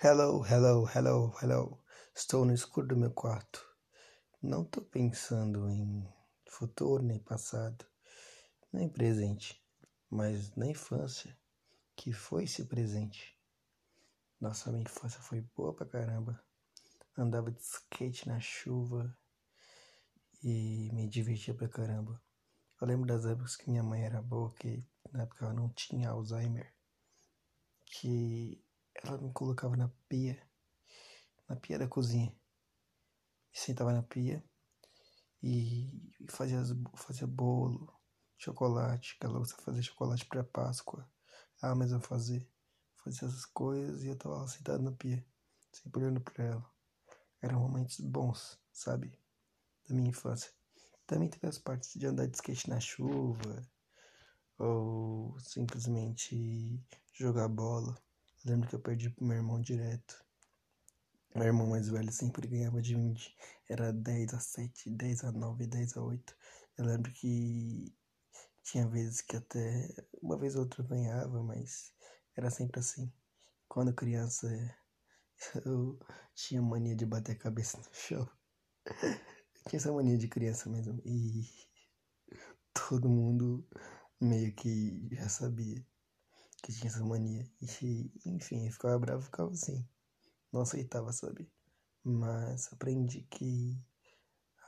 Hello, hello, hello, hello. Estou no escuro do meu quarto. Não estou pensando em futuro, nem passado, nem presente, mas na infância, que foi esse presente. Nossa, minha infância foi boa pra caramba. Andava de skate na chuva e me divertia pra caramba. Eu lembro das épocas que minha mãe era boa, que na época ela não tinha Alzheimer, que ela me colocava na pia, na pia da cozinha. E sentava na pia e fazia, fazia bolo, chocolate, que ela gostava de fazer chocolate para Páscoa. Ela mesma fazer. Fazia essas coisas e eu tava lá sentado na pia, sempre olhando pra ela. Eram momentos bons, sabe? Da minha infância. Também teve as partes de andar de skate na chuva, ou simplesmente jogar bola. Eu lembro que eu perdi pro meu irmão direto. Meu irmão mais velho sempre ganhava de mim. Era 10 a 7, 10 a 9, 10 a 8. Eu lembro que tinha vezes que até uma vez ou outra ganhava, mas era sempre assim. Quando criança eu tinha mania de bater a cabeça no chão. Eu tinha essa mania de criança mesmo. E todo mundo meio que já sabia que tinha essa mania. E, enfim, eu ficava bravo, ficava assim. Não aceitava, sabe? Mas aprendi que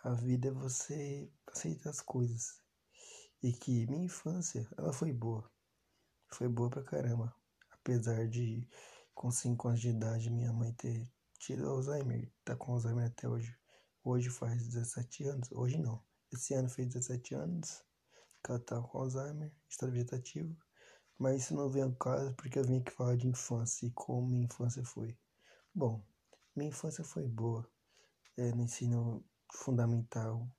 a vida é você aceitar as coisas. E que minha infância, ela foi boa. Foi boa pra caramba. Apesar de, com 5 anos de idade, minha mãe ter tido Alzheimer. Tá com Alzheimer até hoje. Hoje faz 17 anos. Hoje não. Esse ano fez 17 anos que ela tá com Alzheimer, estado vegetativo. Mas isso não vem ao caso porque eu vim aqui falar de infância e como minha infância foi. Bom, minha infância foi boa. É, no ensino fundamental,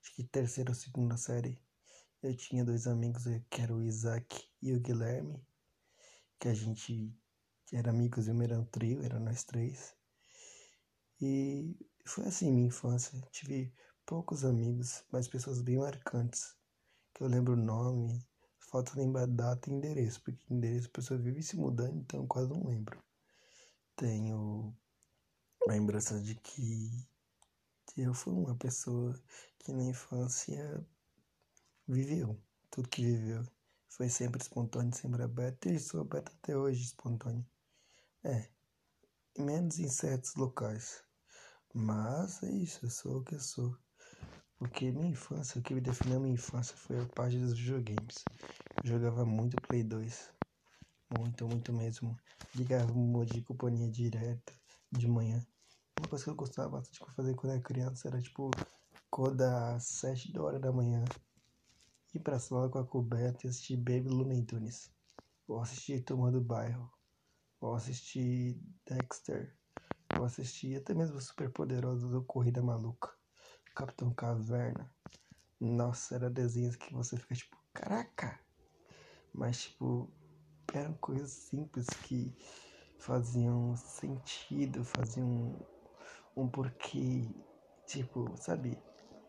acho que terceira ou segunda série, eu tinha dois amigos, que era o Isaac e o Guilherme, que a gente era amigos e um trio, era nós três. E foi assim minha infância. Tive poucos amigos, mas pessoas bem marcantes. Que eu lembro o nome, falta lembrar data e endereço, porque endereço a pessoa vive se mudando, então eu quase não lembro. Tenho lembrança de que eu fui uma pessoa que na infância viveu tudo que viveu. Foi sempre espontâneo, sempre aberto, e sou aberto até hoje espontâneo. É, menos em certos locais. Mas é isso, eu sou o que eu sou. Porque minha infância, o que me definiu minha infância foi a parte dos videogames. Eu jogava muito Play 2. Muito, muito mesmo. Ligava um monte de companhia direta de manhã. Uma coisa que eu gostava bastante de fazer quando era criança era tipo acordar às 7 horas da manhã, ir pra sala com a coberta e assistir Baby Looney Tunes. Ou assistir Turma do Bairro. Ou assistir Dexter. Ou assistir até mesmo Super Poderoso do Corrida Maluca. Capitão Caverna. Nossa, era desenhos que você fica tipo, caraca! Mas tipo, eram coisas simples que faziam sentido, faziam um porquê, tipo, sabe?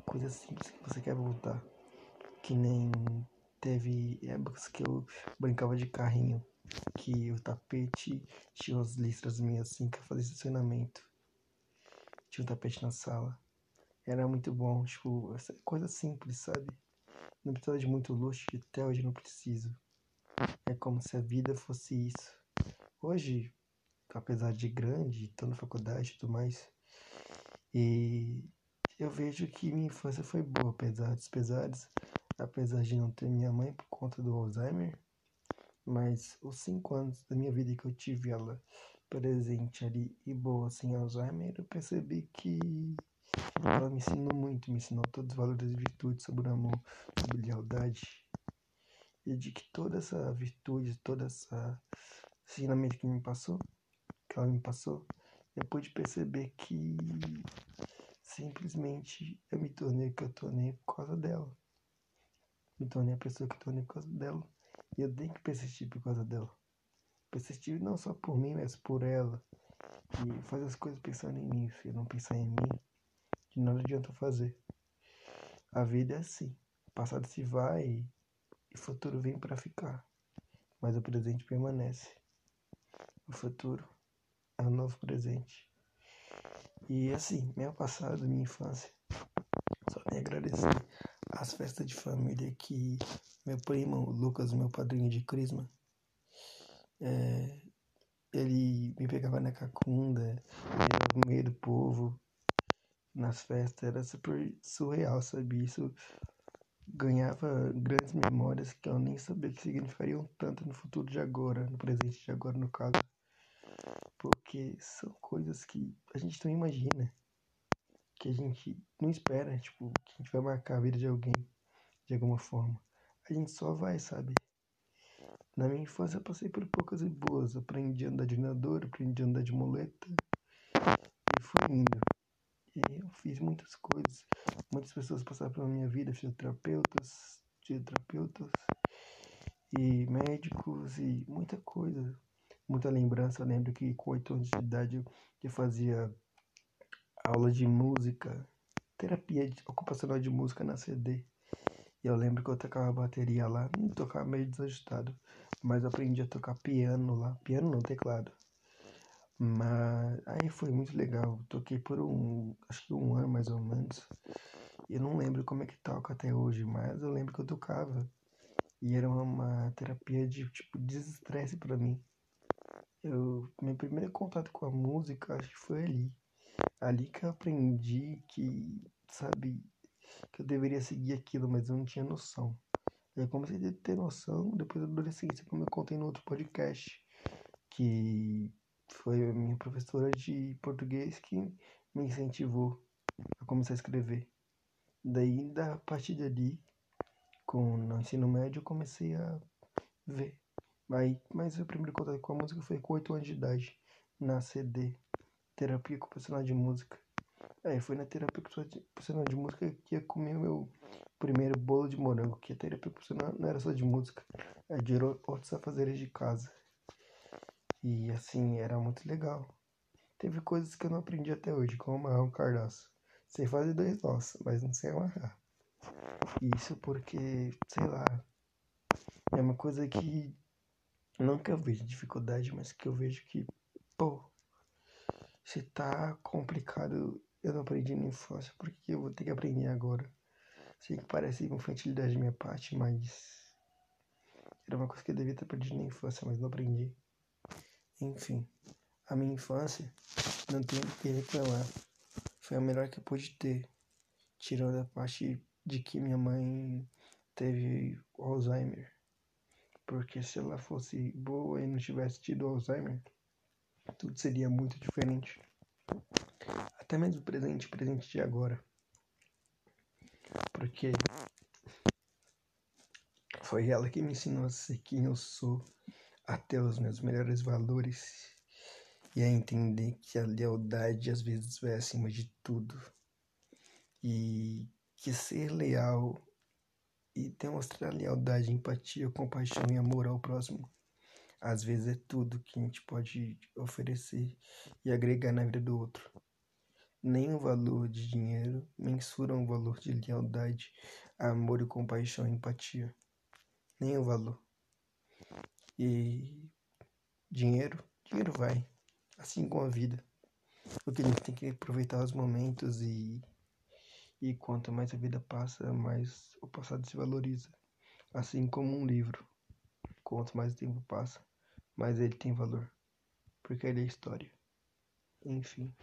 Coisas simples que você quer voltar. Que nem teve épocas que eu brincava de carrinho, que o tapete tinha umas listras minhas assim que eu fazia estacionamento. Tinha um tapete na sala. Era muito bom, tipo, coisa simples, sabe? Não precisa de muito luxo, até hoje não preciso. É como se a vida fosse isso. Hoje, apesar de grande, tô na faculdade e tudo mais, e eu vejo que minha infância foi boa, apesar dos pesares, apesar de não ter minha mãe por conta do Alzheimer, mas os cinco anos da minha vida que eu tive ela presente ali e boa sem Alzheimer, eu percebi que ela me ensinou muito, me ensinou todos os valores e virtudes sobre o amor, sobre lealdade. E de que toda essa virtude, toda essa ensinamento que me passou, que ela me passou, eu pude perceber que simplesmente eu me tornei o que eu tornei por causa dela. Me tornei a pessoa que eu tornei por causa dela. E eu tenho que persistir por causa dela. Persistir não só por mim, mas por ela. E fazer as coisas pensando em mim. Se não pensar em mim, nada adianta fazer. A vida é assim. O passado se vai e o futuro vem para ficar. Mas o presente permanece. O futuro é um novo presente. E assim, meu passado, minha infância, só me agradecer as festas de família que meu primo, Lucas, meu padrinho de crisma, é, ele me pegava na cacunda, no meio do povo, nas festas, era super surreal, sabe? Isso ganhava grandes memórias que eu nem sabia que significariam tanto no futuro de agora, no presente de agora, no caso. Porque são coisas que a gente não imagina, que a gente não espera, tipo, que a gente vai marcar a vida de alguém de alguma forma. A gente só vai, sabe? Na minha infância eu passei por poucas e boas. Aprendi a andar de nadador, aprendi a andar de muleta. E fui indo. E eu fiz muitas coisas. Muitas pessoas passaram pela minha vida, fisioterapeutas, fisioterapeutas e médicos e muita coisa. Muita lembrança. Eu lembro que com 8 anos de idade eu fazia aula de música, terapia ocupacional de música na CD. E eu lembro que eu tocava bateria lá, tocava meio desajustado, mas aprendi a tocar piano lá, piano no teclado. Mas aí foi muito legal. Toquei por um, acho que um ano mais ou menos. Eu não lembro como é que toca até hoje, mas eu lembro que eu tocava. E era uma terapia de tipo desestresse para mim. Eu, meu primeiro contato com a música acho que foi ali. Ali que eu aprendi que, sabe, que eu deveria seguir aquilo, mas eu não tinha noção. Eu comecei a ter noção depois da adolescência, como eu contei no outro podcast, que foi a minha professora de português que me incentivou a começar a escrever. Daí, da partir dali, com no ensino médio, eu comecei a ver. Aí, mas o primeiro contato com a música foi com 8 anos de idade, na CD, Terapia Ocupacional de Música. Aí foi na terapia ocupacional de música que eu comi o meu primeiro bolo de morango, que a terapia ocupacional não era só de música, era de outros afazeres de casa. E assim, era muito legal. Teve coisas que eu não aprendi até hoje, como amarrar um cardaço. Sei fazer dois nós, mas não sei amarrar. Isso porque, sei lá, é uma coisa que não que eu vejo dificuldade, mas que eu vejo que, pô, se tá complicado, eu não aprendi na infância, porque eu vou ter que aprender agora. Sei que parece infantilidade da minha parte, mas era uma coisa que eu devia ter aprendido na infância, mas não aprendi. Enfim, a minha infância não tenho o que reclamar. Foi a melhor que eu pude ter, tirando a parte de que minha mãe teve Alzheimer. Porque se ela fosse boa e não tivesse tido Alzheimer, tudo seria muito diferente. Até mesmo o presente, presente de agora. Porque foi ela que me ensinou a ser quem eu sou, a ter os meus melhores valores e a entender que a lealdade às vezes vai acima de tudo. E que ser leal e demonstrar lealdade, empatia, compaixão e amor ao próximo às vezes é tudo que a gente pode oferecer e agregar na vida do outro. Nem o valor de dinheiro mensura o valor de lealdade, amor e compaixão e empatia. Nem o valor. E dinheiro, dinheiro vai, assim como a vida. Porque a gente tem que aproveitar os momentos e e quanto mais a vida passa, mais o passado se valoriza. Assim como um livro. Quanto mais o tempo passa, mais ele tem valor. Porque ele é história. Enfim.